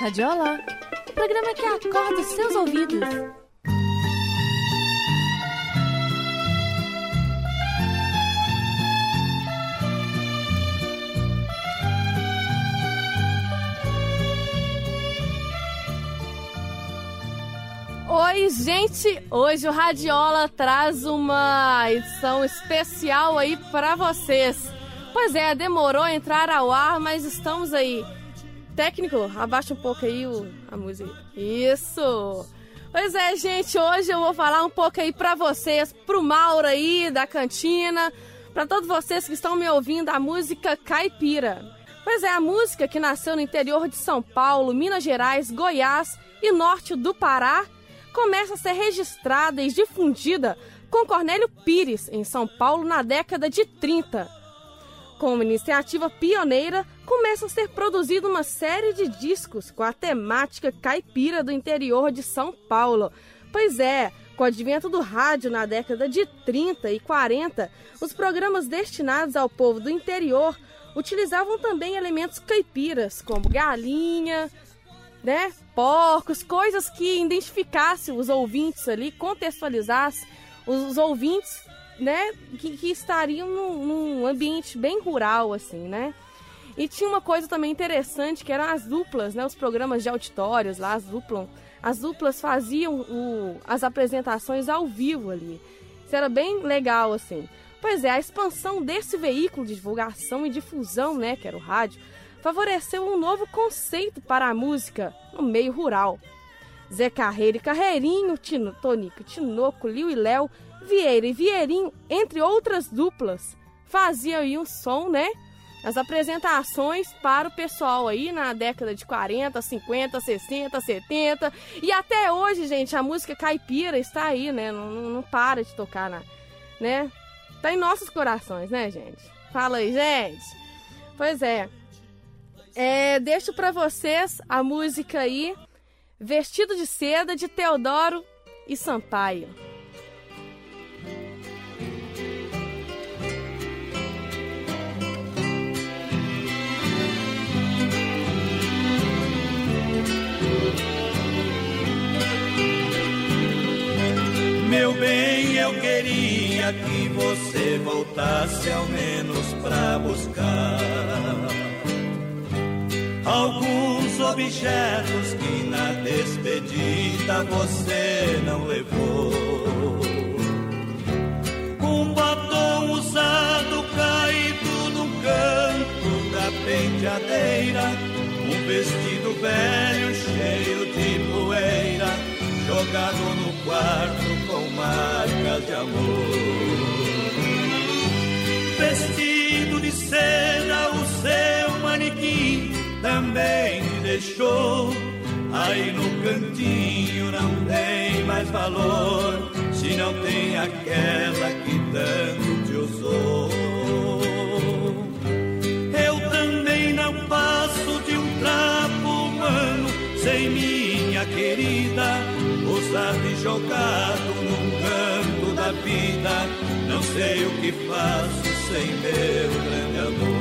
Radiola, o programa que acorda os seus ouvidos. Oi, gente! Hoje o Radiola traz uma edição especial aí para vocês. Pois é, demorou a entrar ao ar, mas estamos aí. Técnico, abaixa um pouco aí o, a música. Isso! Pois é, gente, hoje eu vou falar um pouco aí para vocês, pro Mauro aí da cantina, para todos vocês que estão me ouvindo a música Caipira. Pois é, a música que nasceu no interior de São Paulo, Minas Gerais, Goiás e norte do Pará começa a ser registrada e difundida com Cornélio Pires, em São Paulo, na década de 30. Com uma iniciativa pioneira, começa a ser produzida uma série de discos com a temática caipira do interior de São Paulo. Pois é, com o advento do rádio na década de 30 e 40, os programas destinados ao povo do interior utilizavam também elementos caipiras, como galinha, né, porcos, coisas que identificassem os ouvintes ali, contextualizassem os ouvintes, né, que, que estariam num, num, ambiente bem rural, assim, né. E tinha uma coisa também interessante, que eram as duplas, né, os programas de auditórios lá, as duplas, as duplas faziam o, as apresentações ao vivo ali. Isso era bem legal, assim. Pois é, a expansão desse veículo de divulgação e difusão, né, que era o rádio, favoreceu um novo conceito para a música no meio rural. Zé Carreiro e Carreirinho, Tino, Tonico, Tinoco, Liu e Léo, Vieira e Vieirinho, entre outras duplas, faziam aí um som, né? As apresentações para o pessoal aí na década de 40, 50, 60, 70 e até hoje, gente, a música caipira está aí, né? Não, não para de tocar, na, né? Tá em nossos corações, né, gente? Fala aí, gente. Pois é. É, deixo para vocês a música aí, Vestido de Seda, de Teodoro e Sampaio. Meu bem, eu queria que você voltasse ao menos pra buscar alguns objetos que na despedida você não levou. Um batom usado caído no canto da penteadeira, um vestido velho cheio de poeira, jogado no quarto marcas de amor. Vestido de seda, o seu manequim também deixou. Aí no cantinho não tem mais valor, se não tem aquela que tanto te usou. Eu também não passo de um trapo humano, sem minha querida, usado e jogado num vida. Não sei o que faço sem meu grande amor.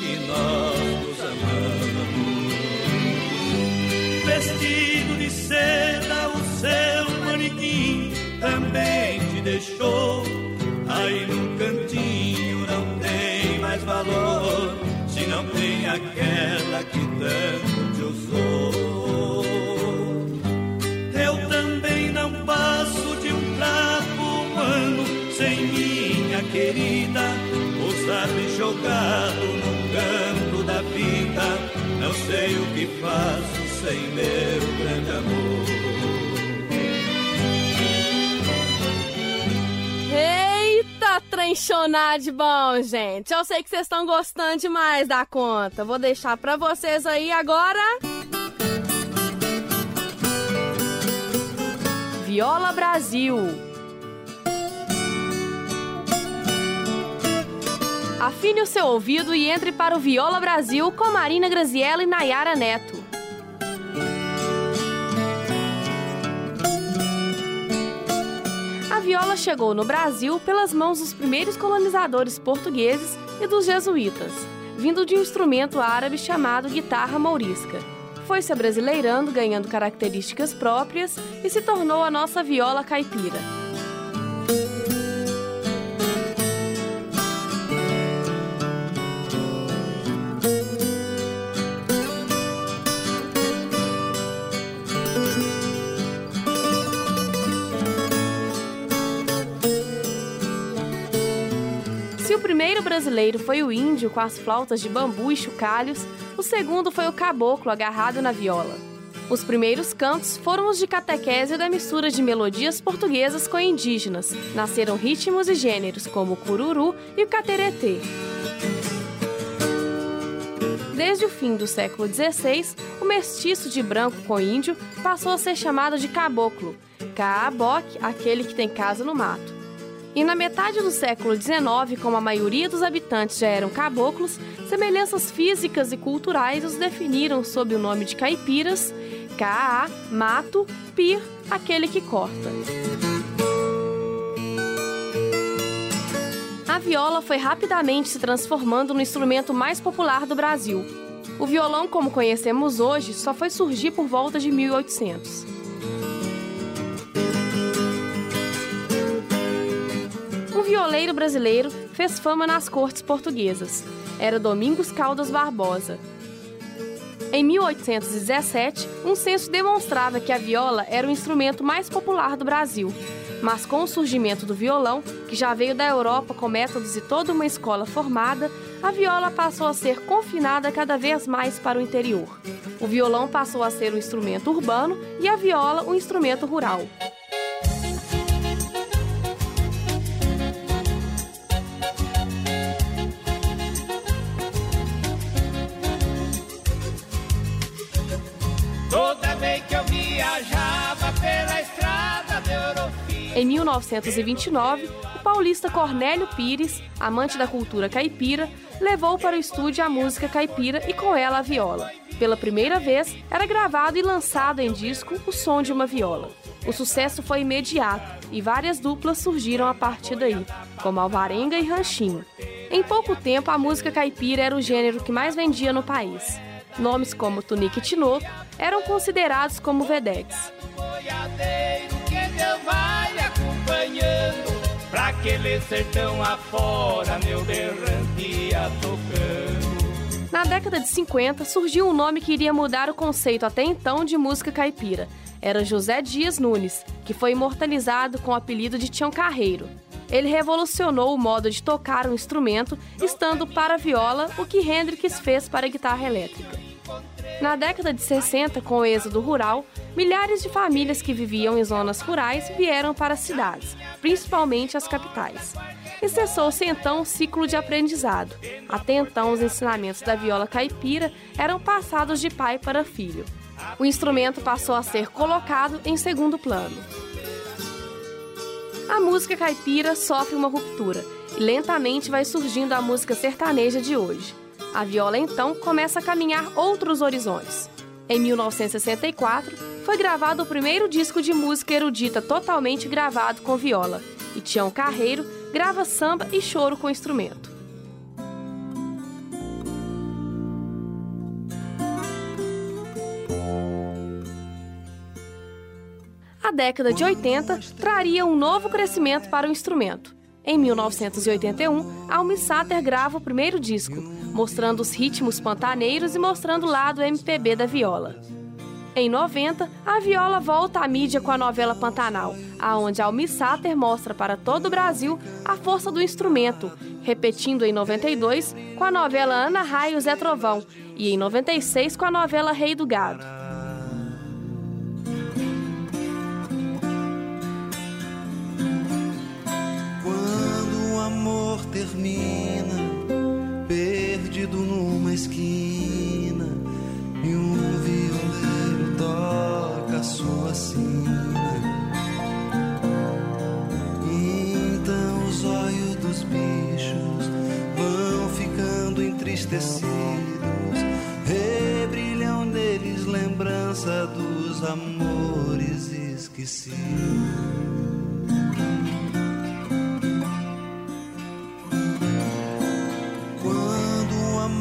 Que nós Vestido de seda, o seu manequim também te deixou. Aí no cantinho não tem mais valor, se não tem aquela que tanto te usou. parado canto da vida, não sei o que faço sem meu grande amor. Eita, trenchonar de bom, gente. Eu sei que vocês estão gostando demais da conta. Vou deixar pra vocês aí agora. Viola Brasil. Afine o seu ouvido e entre para o Viola Brasil com Marina Graziella e Nayara Neto. A viola chegou no Brasil pelas mãos dos primeiros colonizadores portugueses e dos jesuítas, vindo de um instrumento árabe chamado guitarra mourisca. Foi se abrasileirando, ganhando características próprias e se tornou a nossa viola caipira. Se o primeiro brasileiro foi o índio com as flautas de bambu e chocalhos, o segundo foi o caboclo agarrado na viola. Os primeiros cantos foram os de catequese da mistura de melodias portuguesas com indígenas. Nasceram ritmos e gêneros como o cururu e o cateretê. Desde o fim do século XVI, o mestiço de branco com índio passou a ser chamado de caboclo, Kaabok, aquele que tem casa no mato. E na metade do século XIX, como a maioria dos habitantes já eram caboclos, semelhanças físicas e culturais os definiram sob o nome de caipiras, Kaa, mato, pir, aquele que corta. A viola foi rapidamente se transformando no instrumento mais popular do Brasil. O violão, como conhecemos hoje, só foi surgir por volta de 1800. Violeiro brasileiro fez fama nas cortes portuguesas. Era Domingos Caldas Barbosa. Em 1817, um censo demonstrava que a viola era o instrumento mais popular do Brasil. Mas com o surgimento do violão, que já veio da Europa com métodos e toda uma escola formada, a viola passou a ser confinada cada vez mais para o interior. O violão passou a ser um instrumento urbano e a viola um instrumento rural. Em 1929, o paulista Cornélio Pires, amante da cultura caipira, levou para o estúdio a música caipira e com ela a viola. Pela primeira vez, era gravado e lançado em disco o som de uma viola. O sucesso foi imediato e várias duplas surgiram a partir daí, como Alvarenga e Ranchinho. Em pouco tempo, a música caipira era o gênero que mais vendia no país. Nomes como Tunique e Tinoco eram considerados como vedetes. Acompanhando Pra aquele sertão afora meu tocando Na década de 50, surgiu um nome que iria mudar o conceito até então de música caipira. Era José Dias Nunes, que foi imortalizado com o apelido de Tião Carreiro. Ele revolucionou o modo de tocar um instrumento, estando para a viola o que Hendrix fez para a guitarra elétrica. Na década de 60, com o êxodo rural, milhares de famílias que viviam em zonas rurais vieram para as cidades, principalmente as capitais. E cessou-se então o ciclo de aprendizado. Até então, os ensinamentos da viola caipira eram passados de pai para filho. O instrumento passou a ser colocado em segundo plano. A música caipira sofre uma ruptura e lentamente vai surgindo a música sertaneja de hoje. A viola então começa a caminhar outros horizontes. Em 1964, foi gravado o primeiro disco de música erudita totalmente gravado com viola, e Tião Carreiro grava samba e choro com instrumento. A década de 80 traria um novo crescimento para o instrumento. Em 1981, a Almi Sater grava o primeiro disco, mostrando os ritmos pantaneiros e mostrando o lado MPB da viola. Em 90, a viola volta à mídia com a novela Pantanal, aonde Almi Sater mostra para todo o Brasil a força do instrumento, repetindo em 92 com a novela Ana Raio Zé Trovão e em 96 com a novela Rei do Gado. Termina, perdido numa esquina, e um violeiro toca sua sina. Então os olhos dos bichos vão ficando entristecidos, rebrilham neles lembrança dos amores esquecidos.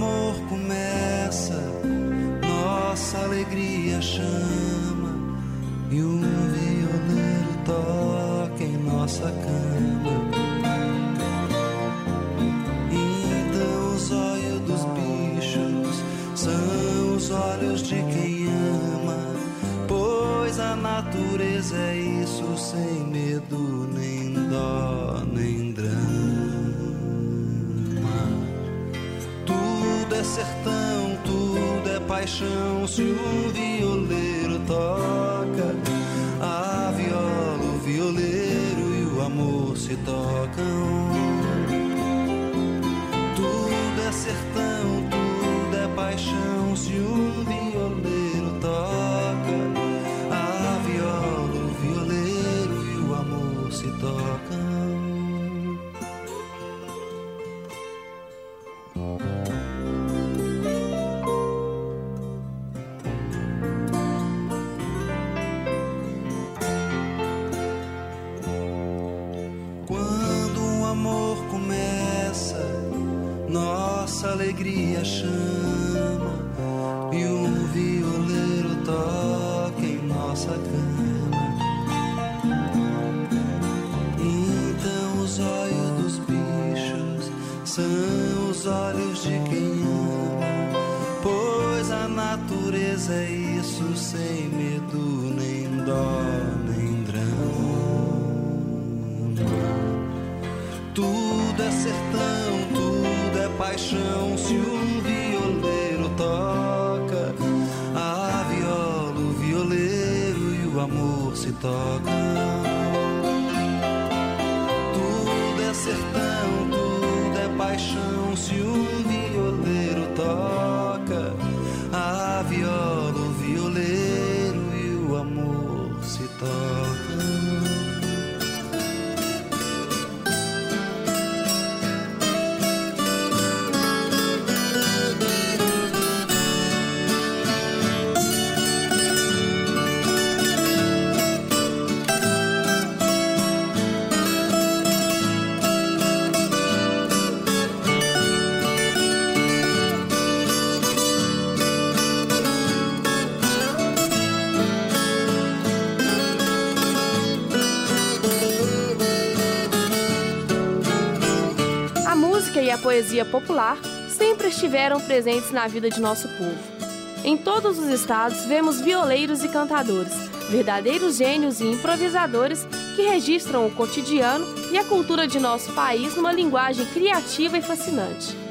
amor começa, nossa alegria chama e um violeiro toca em nossa cama. Então os olhos dos bichos são os olhos de quem ama, pois a natureza é paixão se um violeiro toca a viola, o violeiro e o amor se tocam. Alegria chama e um violeiro toca em nossa cama. Então os olhos dos bichos são os olhos de quem ama, pois a natureza é isso sem medo nem dó amor poesia popular sempre estiveram presentes na vida de nosso povo. Em todos os estados vemos violeiros e cantadores, verdadeiros gênios e improvisadores que registram o cotidiano e a cultura de nosso país numa linguagem criativa e fascinante.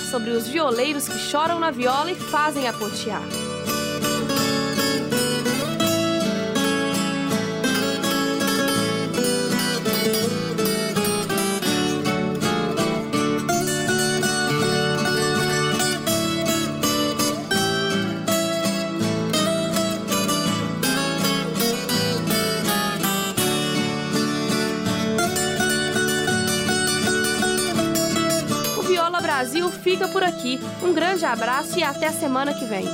Sobre os violeiros que choram na viola e fazem a pontear. fica por aqui. Um grande abraço e até a semana que vem.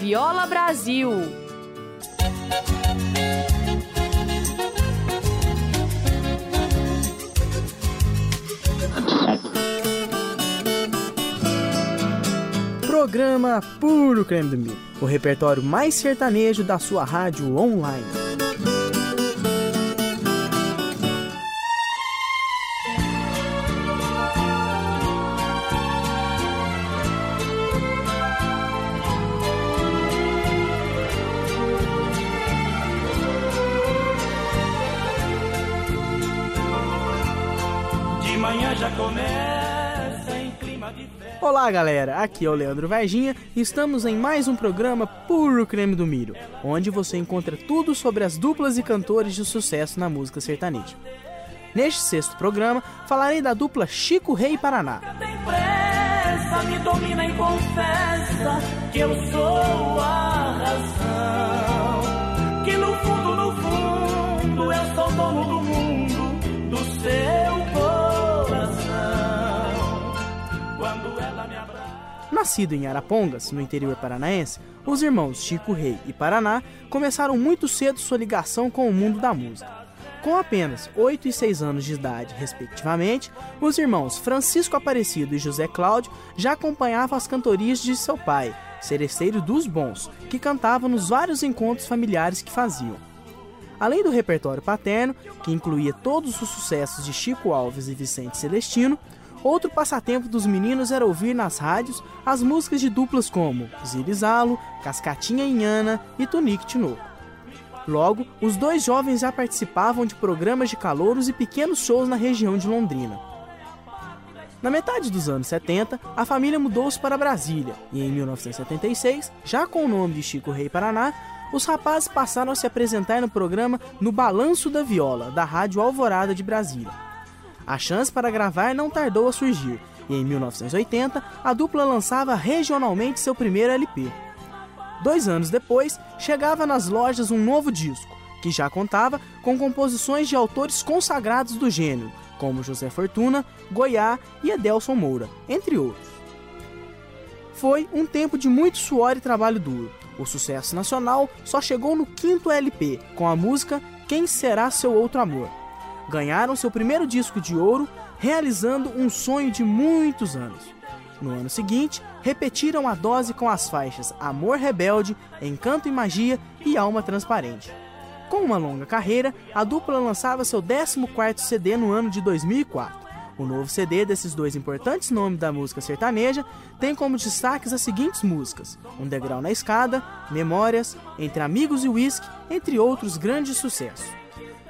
Viola Brasil. Programa Puro Creme do Mil, o repertório mais sertanejo da sua rádio online. Olá galera, aqui é o Leandro Varginha e estamos em mais um programa Puro Creme do Milho, onde você encontra tudo sobre as duplas e cantores de sucesso na música sertaneja. Neste sexto programa, falarei da dupla Chico Rei Paraná. Nascido em Arapongas, no interior paranaense, os irmãos Chico Rei e Paraná começaram muito cedo sua ligação com o mundo da música. Com apenas 8 e 6 anos de idade, respectivamente, os irmãos Francisco Aparecido e José Cláudio já acompanhavam as cantorias de seu pai, Cereceiro dos Bons, que cantava nos vários encontros familiares que faziam. Além do repertório paterno, que incluía todos os sucessos de Chico Alves e Vicente Celestino, Outro passatempo dos meninos era ouvir nas rádios as músicas de duplas como Zirizalo, Cascatinha Inhana e Tonique Tinoco. Logo, os dois jovens já participavam de programas de calouros e pequenos shows na região de Londrina. Na metade dos anos 70, a família mudou-se para Brasília e em 1976, já com o nome de Chico Rei Paraná, os rapazes passaram a se apresentar no programa No Balanço da Viola, da Rádio Alvorada de Brasília. A chance para gravar não tardou a surgir, e em 1980 a dupla lançava regionalmente seu primeiro LP. Dois anos depois, chegava nas lojas um novo disco, que já contava com composições de autores consagrados do gênero, como José Fortuna, Goiá e Adelson Moura, entre outros. Foi um tempo de muito suor e trabalho duro. O sucesso nacional só chegou no quinto LP, com a música Quem Será Seu Outro Amor, ganharam seu primeiro disco de ouro, realizando um sonho de muitos anos. No ano seguinte, repetiram a dose com as faixas Amor Rebelde, Encanto e Magia e Alma Transparente. Com uma longa carreira, a dupla lançava seu 14º CD no ano de 2004. O novo CD desses dois importantes nomes da música sertaneja tem como destaques as seguintes músicas: Um Degrau na Escada, Memórias, Entre Amigos e Whisky, entre outros grandes sucessos.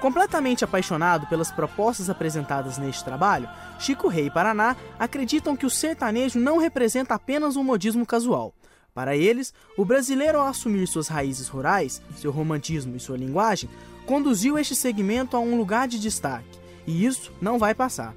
Completamente apaixonado pelas propostas apresentadas neste trabalho, Chico Rei e Paraná acreditam que o sertanejo não representa apenas um modismo casual. Para eles, o brasileiro, ao assumir suas raízes rurais, seu romantismo e sua linguagem, conduziu este segmento a um lugar de destaque, e isso não vai passar.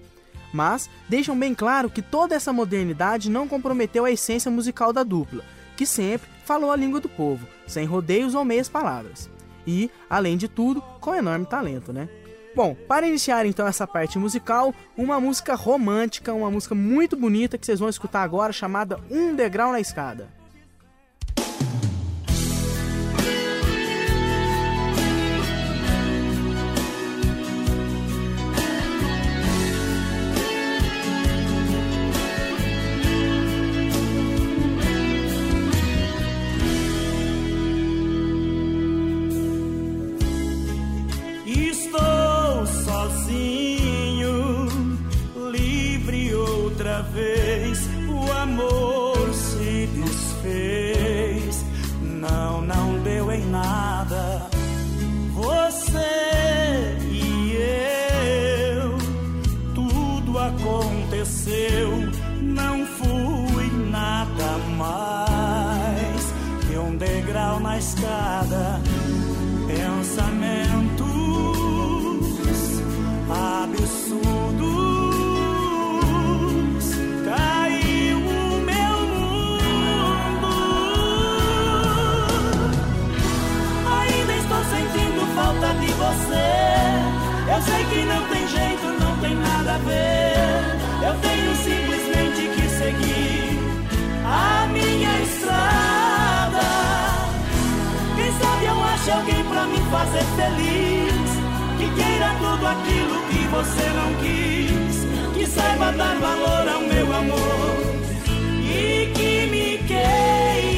Mas deixam bem claro que toda essa modernidade não comprometeu a essência musical da dupla, que sempre falou a língua do povo, sem rodeios ou meias palavras e, além de tudo, com enorme talento, né? Bom, para iniciar então essa parte musical, uma música romântica, uma música muito bonita que vocês vão escutar agora chamada Um Degrau na Escada. ver. você. Eu sei que não tem jeito, não tem nada a ver. Eu tenho simplesmente que seguir a minha estrada. Quem sabe eu acho alguém pra me fazer feliz. Que queira tudo aquilo que você não quis. Que saiba dar valor ao meu amor e que me queira.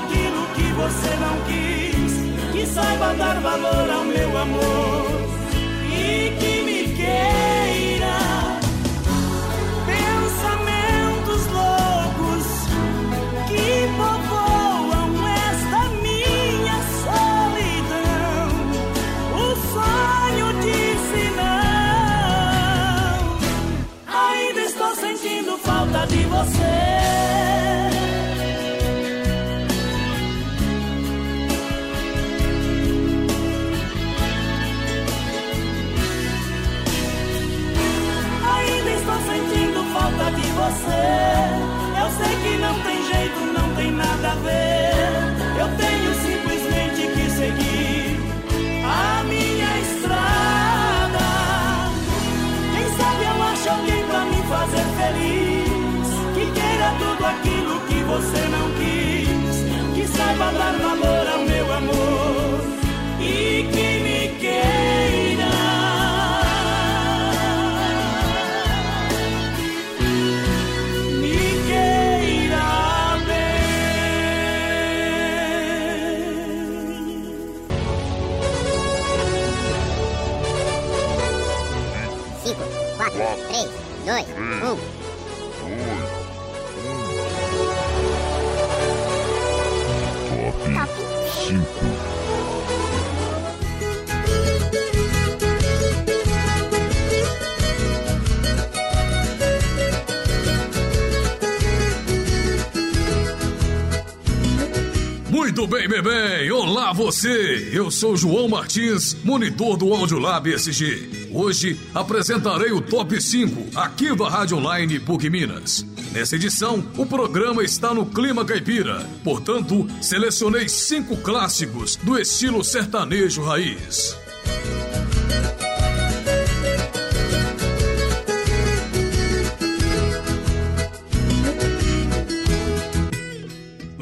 Aquilo que você não quis. Que saiba dar valor ao meu amor. E que me queira. Muito bem, bem. Olá você. Eu sou João Martins, monitor do Audiolab SG. Hoje apresentarei o Top 5 aqui da Rádio Online PUC Minas. Nessa edição, o programa está no clima caipira. Portanto, selecionei cinco clássicos do estilo sertanejo raiz.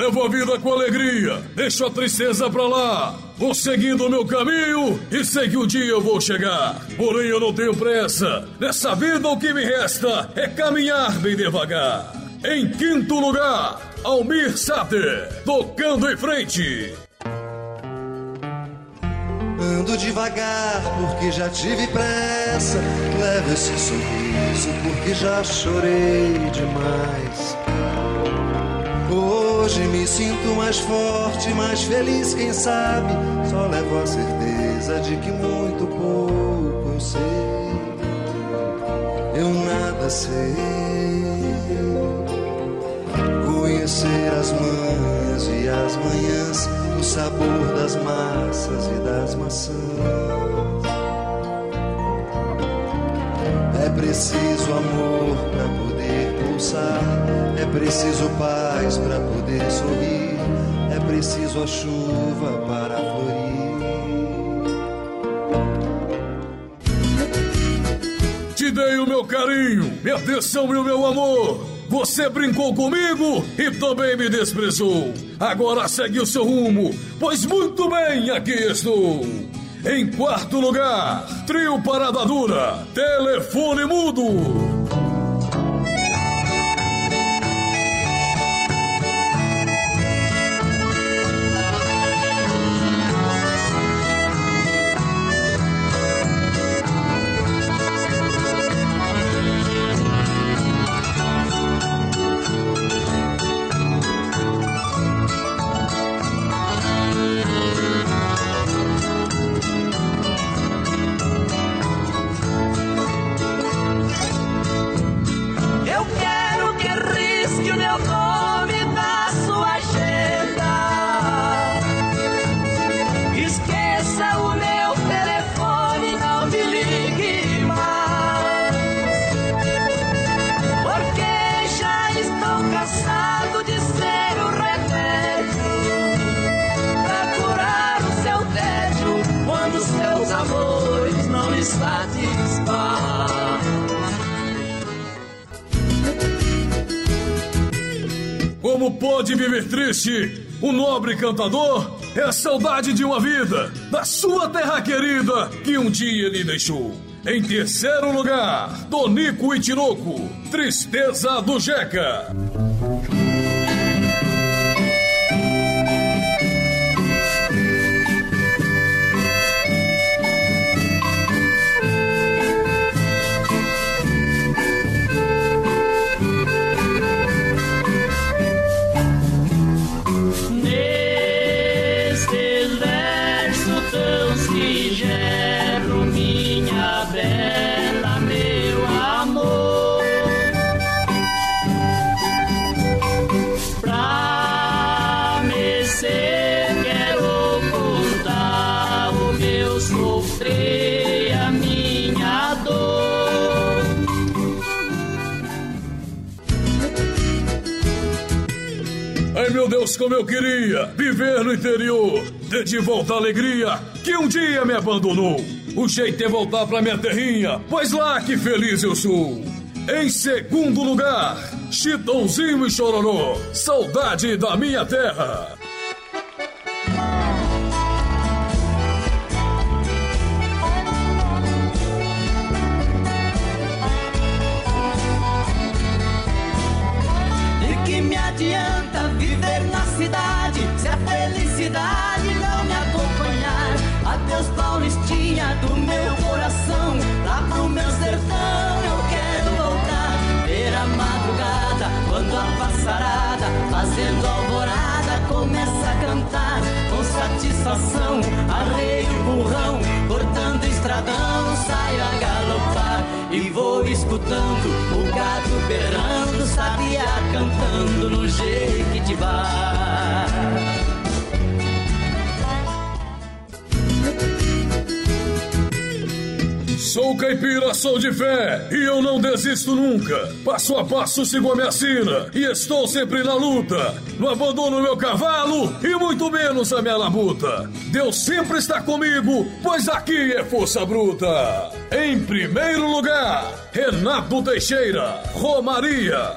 Levo a vida com alegria, deixo a tristeza pra lá. Vou seguindo o meu caminho e sei que um dia eu vou chegar. Porém, eu não tenho pressa. Nessa vida, o que me resta é caminhar bem devagar. Em quinto lugar, Almir Sater, tocando em frente. Ando devagar porque já tive pressa. Levo esse sorriso porque já chorei demais. Hoje me sinto mais forte, mais feliz, quem sabe? Só levo a certeza de que muito pouco eu sei. Eu nada sei. Conhecer as manhas e as manhãs, o sabor das massas e das maçãs. É preciso amor para poder pulsar, é preciso paz para poder sorrir, é preciso a chuva para florir. Te dei o meu carinho, minha atenção e o meu amor. Você brincou comigo e também me desprezou. Agora segue o seu rumo, pois muito bem aqui estou. Em quarto lugar, trio Parada Dura, telefone mudo. Triste? O nobre cantador é a saudade de uma vida, da sua terra querida, que um dia lhe deixou. Em terceiro lugar, Tonico e Tinoco, Tristeza do Jeca. Deus, como eu queria viver no interior, ter de volta a alegria que um dia me abandonou. O jeito é voltar pra minha terrinha, pois lá que feliz eu sou. Em segundo lugar, Chitãozinho e Chororó, saudade da minha terra. Sou caipira, sou de fé e eu não desisto nunca. Passo a passo sigo a minha sina e estou sempre na luta. Não abandono meu cavalo e muito menos a minha labuta. Deus sempre está comigo, pois aqui é força bruta. Em primeiro lugar, Renato Teixeira, Romaria.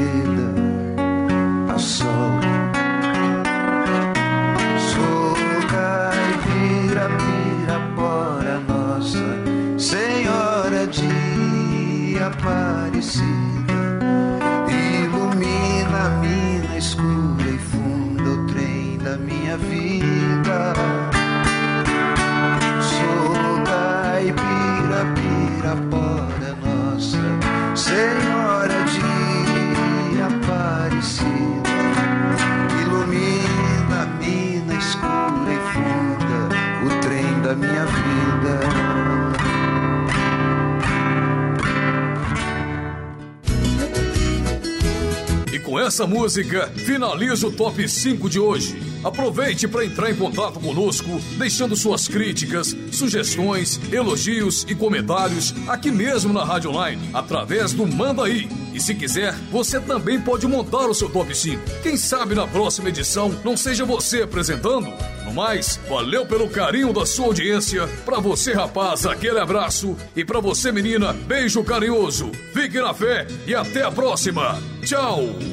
essa música, finaliza o top 5 de hoje. Aproveite para entrar em contato conosco, deixando suas críticas, sugestões, elogios e comentários aqui mesmo na Rádio Online, através do Manda aí. E se quiser, você também pode montar o seu top 5. Quem sabe na próxima edição não seja você apresentando? No mais, valeu pelo carinho da sua audiência. Para você, rapaz, aquele abraço. E para você, menina, beijo carinhoso. Fique na fé e até a próxima. Tchau!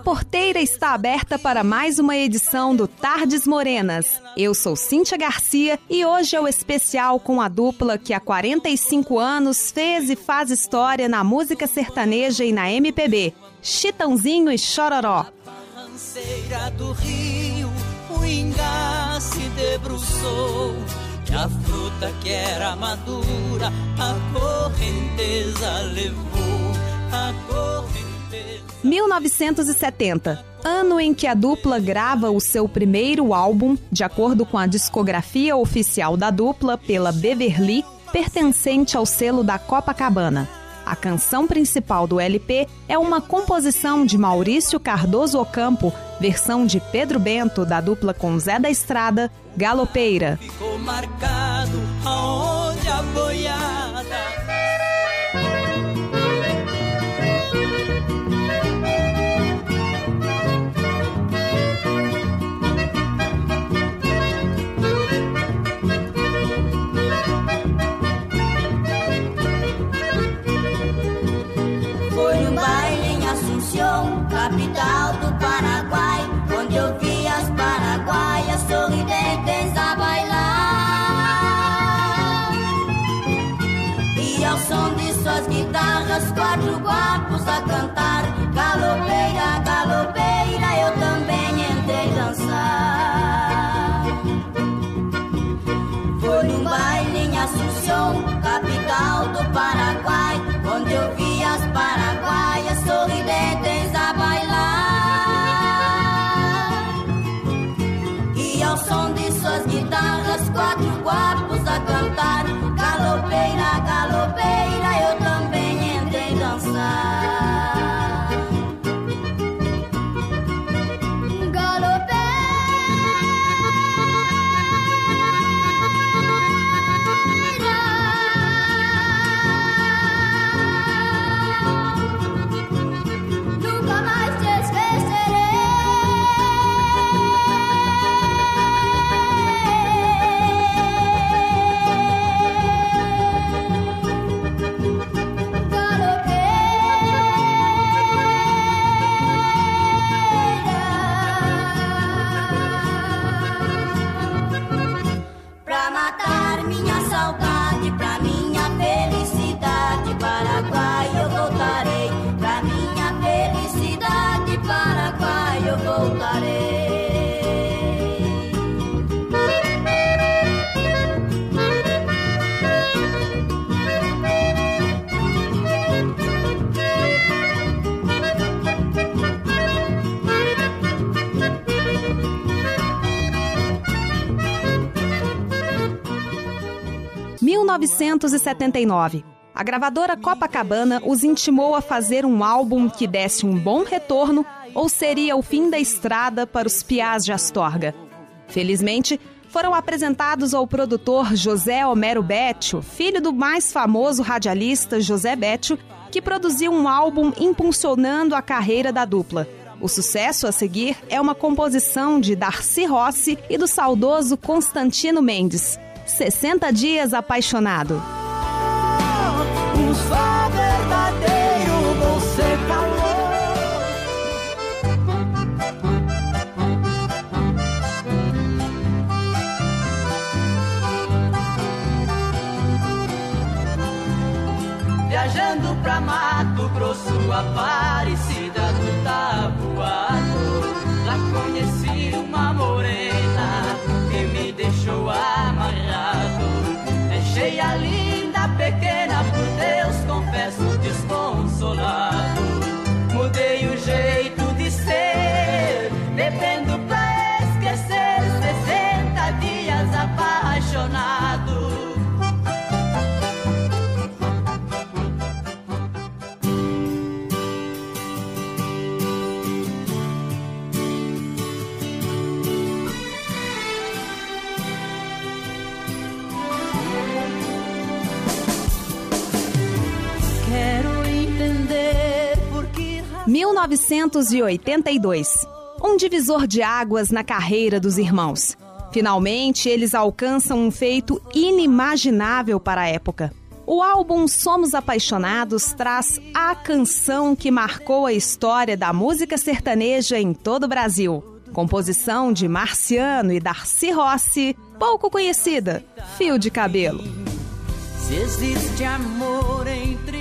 Porteira está aberta para mais uma edição do Tardes Morenas. Eu sou Cíntia Garcia e hoje é o especial com a dupla que há 45 anos fez e faz história na música sertaneja e na MPB. Chitãozinho e Chororó. do rio, o se debruçou. A fruta que era madura, a correnteza levou. A correnteza 1970, ano em que a dupla grava o seu primeiro álbum, de acordo com a discografia oficial da dupla pela Beverly, pertencente ao selo da Copacabana. A canção principal do LP é uma composição de Maurício Cardoso Ocampo, versão de Pedro Bento da dupla com Zé da Estrada, Galopeira. Ficou marcado aonde a boiada capital do Paraguai, onde eu vi as paraguaias sorridentes a bailar. E ao som de suas guitarras, quatro guapos a cantar, 1979. A gravadora Copacabana os intimou a fazer um álbum que desse um bom retorno ou seria o fim da estrada para os piás de Astorga. Felizmente, foram apresentados ao produtor José Homero Bétio, filho do mais famoso radialista José Bétio, que produziu um álbum impulsionando a carreira da dupla. O sucesso a seguir é uma composição de Darcy Rossi e do saudoso Constantino Mendes. 60 Dias Apaixonado. Um verdadeiro você calou. Viajando pra Mato Grosso, Aparecida 1982. Um divisor de águas na carreira dos irmãos. Finalmente, eles alcançam um feito inimaginável para a época. O álbum Somos Apaixonados traz a canção que marcou a história da música sertaneja em todo o Brasil. Composição de Marciano e Darcy Rossi, pouco conhecida, Fio de Cabelo. Se existe amor entre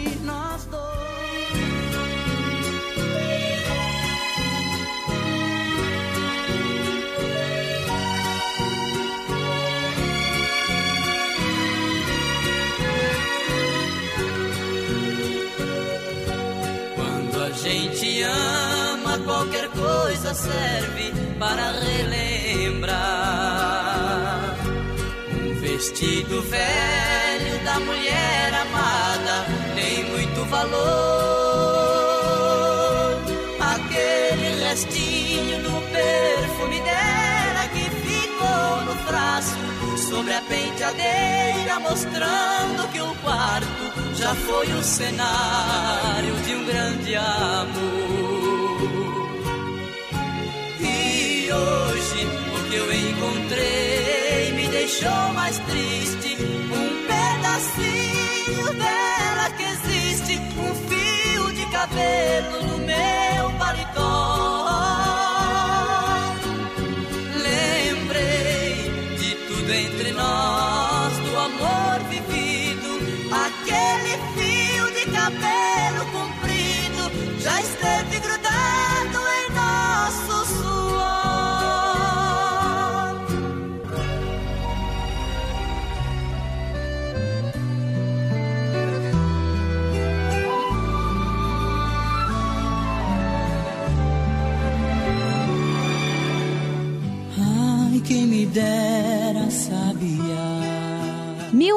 gente ama, qualquer coisa serve para relembrar. Um vestido velho da mulher amada tem muito valor. Aquele restinho do perfume dela que ficou no braço sobre a penteadeira, mostrando que o quarto já foi o cenário de um grande amor. E hoje o que eu encontrei me deixou mais triste. Um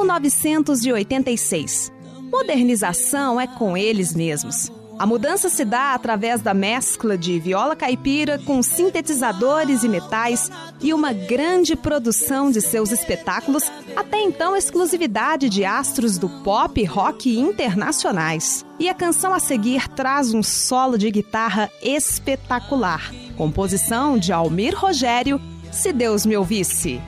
1986. Modernização é com eles mesmos. A mudança se dá através da mescla de viola caipira com sintetizadores e metais e uma grande produção de seus espetáculos, até então exclusividade de astros do pop e rock internacionais. E a canção a seguir traz um solo de guitarra espetacular. Composição de Almir Rogério, Se Deus Me Ouvisse.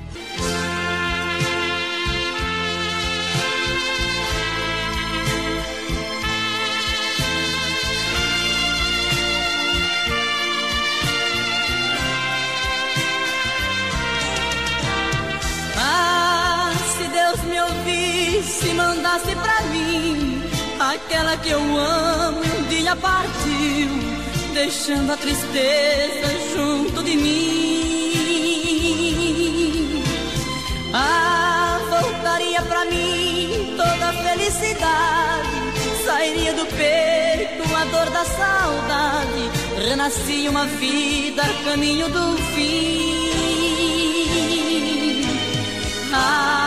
E mandasse pra mim aquela que eu amo um dia partiu, deixando a tristeza junto de mim. Ah, voltaria pra mim toda a felicidade, sairia do peito a dor da saudade, renascia uma vida caminho do fim. Ah,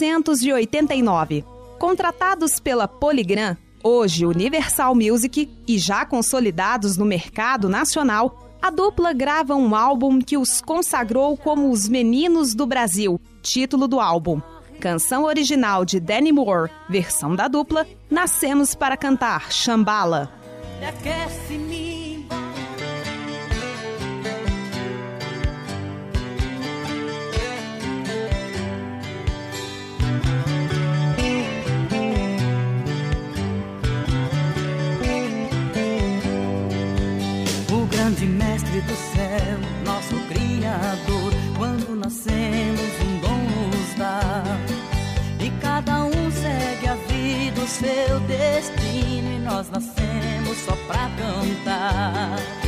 1989. Contratados pela Polygram, hoje Universal Music e já consolidados no mercado nacional, a dupla grava um álbum que os consagrou como os Meninos do Brasil, título do álbum. Canção original de Danny Moore, versão da dupla, Nascemos para Cantar, Chambala. Me mestre do céu, nosso Criador, quando nascemos um dom nos dá. E cada um segue a vida, o seu destino, e nós nascemos só pra cantar.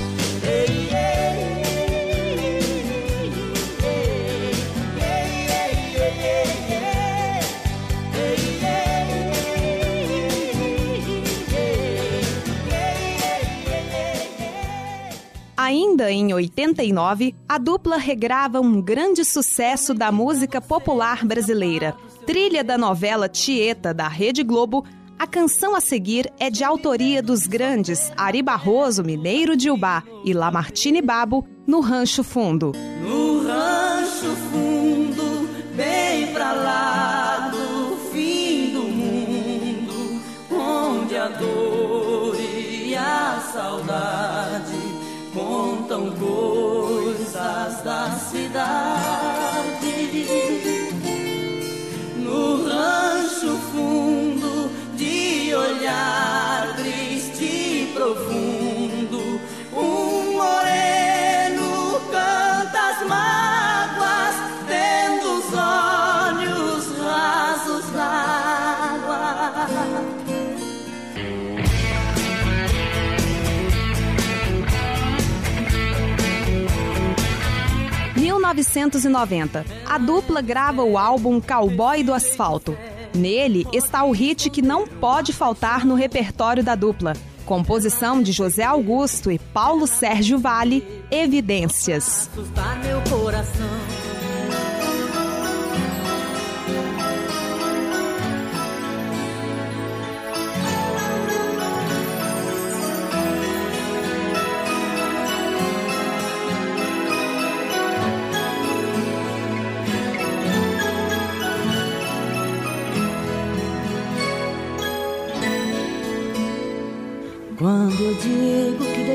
Ainda em 89, a dupla regrava um grande sucesso da música popular brasileira. Trilha da novela Tieta da Rede Globo, A canção a seguir é de autoria dos grandes Ari Barroso, Mineiro de Ubá, e Lamartine Babo, no Rancho Fundo. No Rancho Fundo, bem pra lá 1990, a dupla grava o álbum Cowboy do Asfalto. Nele está o hit que não pode faltar no repertório da dupla. Composição de José Augusto e Paulo Sérgio Vale, Evidências. assustar meu coração.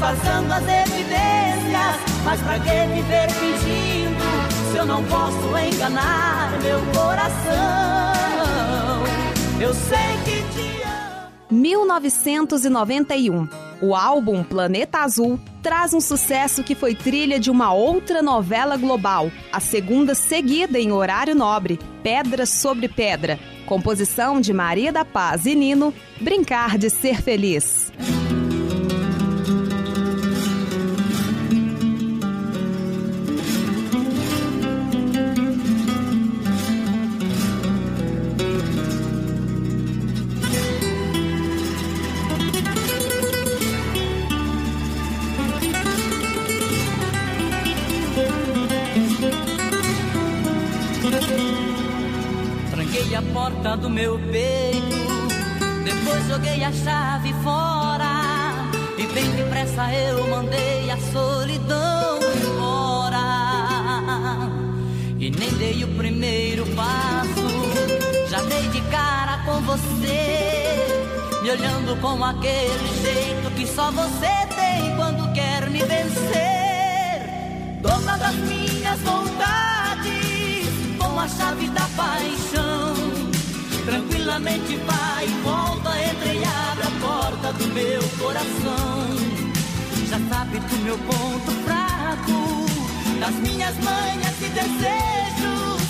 disfarçando as evidências. Mas pra que viver fingindo se eu não posso enganar meu coração? Eu sei que te amo. 1991. O álbum Planeta Azul traz um sucesso que foi trilha de uma outra novela global, a segunda seguida em horário nobre, Pedra sobre Pedra. Composição de Maria da Paz e Nino, Brincar de Ser Feliz. Depois joguei a chave fora. E bem depressa eu mandei a solidão embora. E nem dei o primeiro passo, já dei de cara com você. Me olhando com aquele jeito que só você tem quando quer me vencer. Dona das minhas vontades, com a chave da paixão. Tranquilamente vai e volta, entra e abre a porta do meu coração. Já sabe do meu ponto fraco, das minhas manhas e desejos.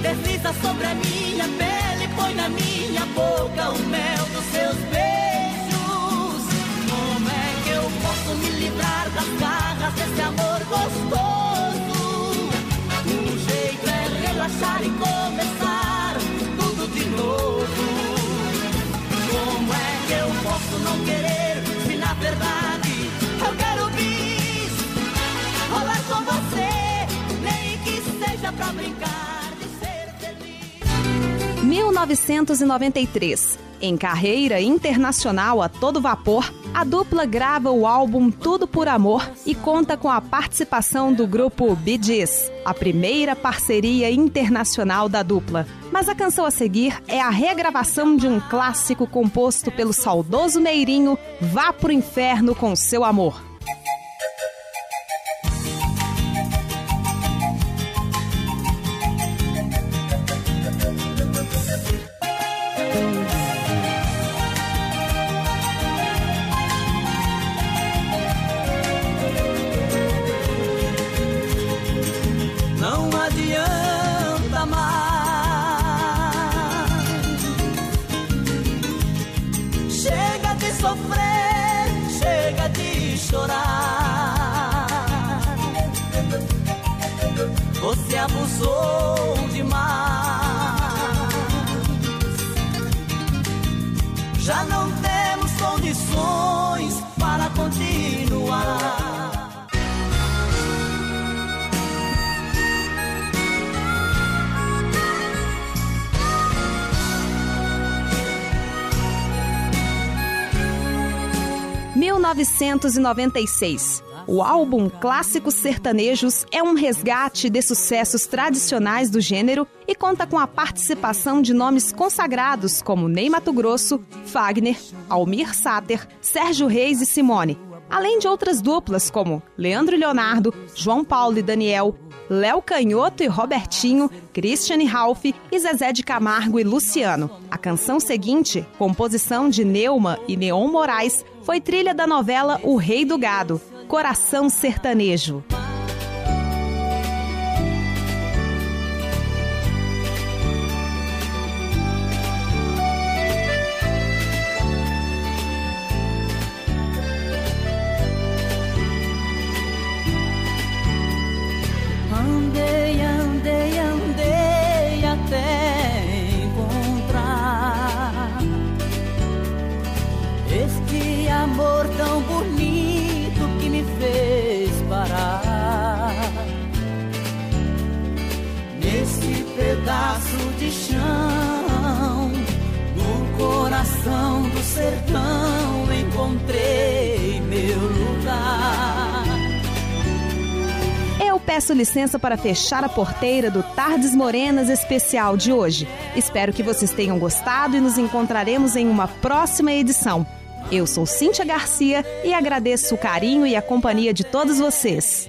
Desliza sobre a minha pele, põe na minha boca o mel dos seus beijos. Como é que eu posso me livrar das garras desse amor gostoso? O jeito é relaxar e começar. Como é que eu posso não querer se na verdade eu quero bis rolar com você, nem que seja pra brincar? 1993. Em carreira internacional a todo vapor, a dupla grava o álbum Tudo por Amor e conta com a participação do grupo Bee Gees, a primeira parceria internacional da dupla. Mas a canção a seguir é a regravação de um clássico composto pelo saudoso Neirinho, Vá pro Inferno com seu amor. 1996. O álbum Clássicos Sertanejos é um resgate de sucessos tradicionais do gênero e conta com a participação de nomes consagrados como Ney Mato Grosso, Fagner, Almir Sater, Sérgio Reis e Simone, além de outras duplas como Leandro e Leonardo, João Paulo e Daniel, Léo Canhoto e Robertinho, Christian e Ralph e Zezé de Camargo e Luciano. A canção seguinte, composição de Neuma e Neon Moraes, foi trilha da novela O Rei do Gado, Coração Sertanejo. Sertão encontrei meu lugar. Eu peço licença para fechar a porteira do Tardes Morenas especial de hoje. Espero que vocês tenham gostado e nos encontraremos em uma próxima edição. Eu sou Cíntia Garcia e agradeço o carinho e a companhia de todos vocês.